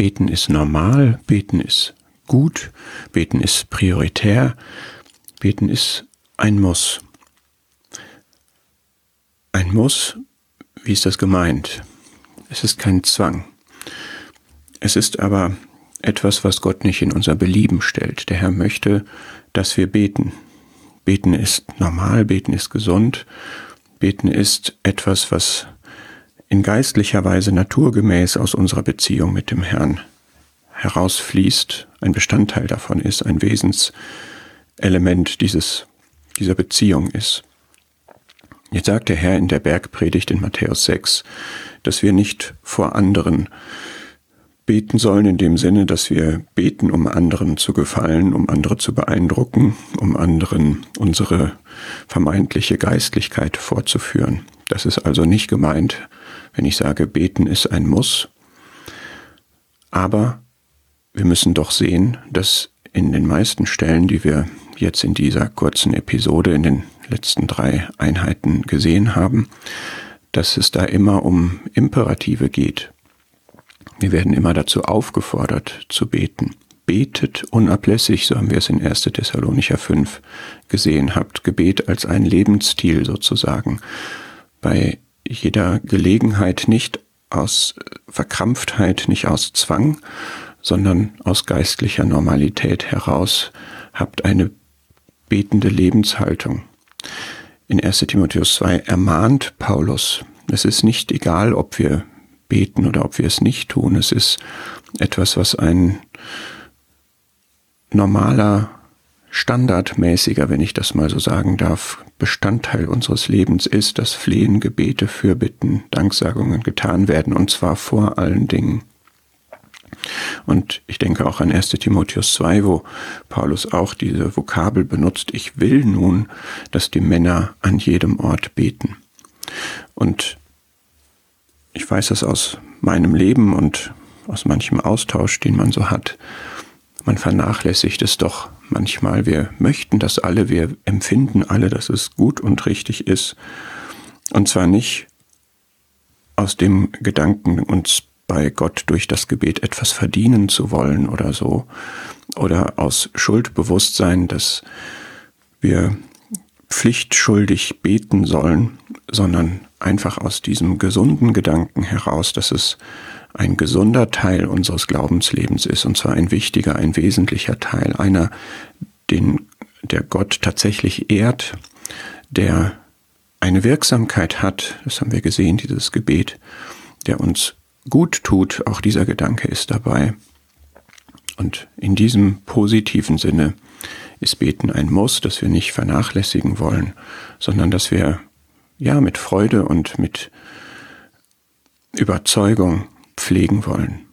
Beten ist normal, beten ist gut, beten ist prioritär, beten ist ein Muss. Ein Muss, wie ist das gemeint? Es ist kein Zwang. Es ist aber etwas, was Gott nicht in unser Belieben stellt. Der Herr möchte, dass wir beten. Beten ist normal, beten ist gesund, beten ist etwas, was in geistlicher Weise naturgemäß aus unserer Beziehung mit dem Herrn herausfließt, ein Bestandteil davon ist, ein Wesenselement dieses, dieser Beziehung ist. Jetzt sagt der Herr in der Bergpredigt in Matthäus 6, dass wir nicht vor anderen beten sollen in dem Sinne, dass wir beten, um anderen zu gefallen, um andere zu beeindrucken, um anderen unsere vermeintliche Geistlichkeit vorzuführen. Das ist also nicht gemeint, wenn ich sage, beten ist ein Muss. Aber wir müssen doch sehen, dass in den meisten Stellen, die wir jetzt in dieser kurzen Episode in den letzten drei Einheiten gesehen haben, dass es da immer um Imperative geht. Wir werden immer dazu aufgefordert zu beten. Betet unablässig, so haben wir es in 1. Thessalonicher 5 gesehen, habt Gebet als ein Lebensstil sozusagen. Bei jeder Gelegenheit nicht aus Verkrampftheit, nicht aus Zwang, sondern aus geistlicher Normalität heraus habt eine betende Lebenshaltung. In 1 Timotheus 2 ermahnt Paulus, es ist nicht egal, ob wir beten oder ob wir es nicht tun. Es ist etwas, was ein normaler, standardmäßiger, wenn ich das mal so sagen darf, Bestandteil unseres Lebens ist, dass Flehen, Gebete, Fürbitten, Danksagungen getan werden, und zwar vor allen Dingen. Und ich denke auch an 1 Timotheus 2, wo Paulus auch diese Vokabel benutzt, ich will nun, dass die Männer an jedem Ort beten. Und ich weiß das aus meinem Leben und aus manchem Austausch, den man so hat. Man vernachlässigt es doch manchmal. Wir möchten das alle, wir empfinden alle, dass es gut und richtig ist. Und zwar nicht aus dem Gedanken, uns bei Gott durch das Gebet etwas verdienen zu wollen oder so, oder aus Schuldbewusstsein, dass wir pflichtschuldig beten sollen, sondern einfach aus diesem gesunden Gedanken heraus, dass es ein gesunder Teil unseres Glaubenslebens ist, und zwar ein wichtiger, ein wesentlicher Teil, einer, den der Gott tatsächlich ehrt, der eine Wirksamkeit hat, das haben wir gesehen, dieses Gebet, der uns gut tut, auch dieser Gedanke ist dabei. Und in diesem positiven Sinne ist Beten ein Muss, das wir nicht vernachlässigen wollen, sondern dass wir ja mit Freude und mit Überzeugung pflegen wollen.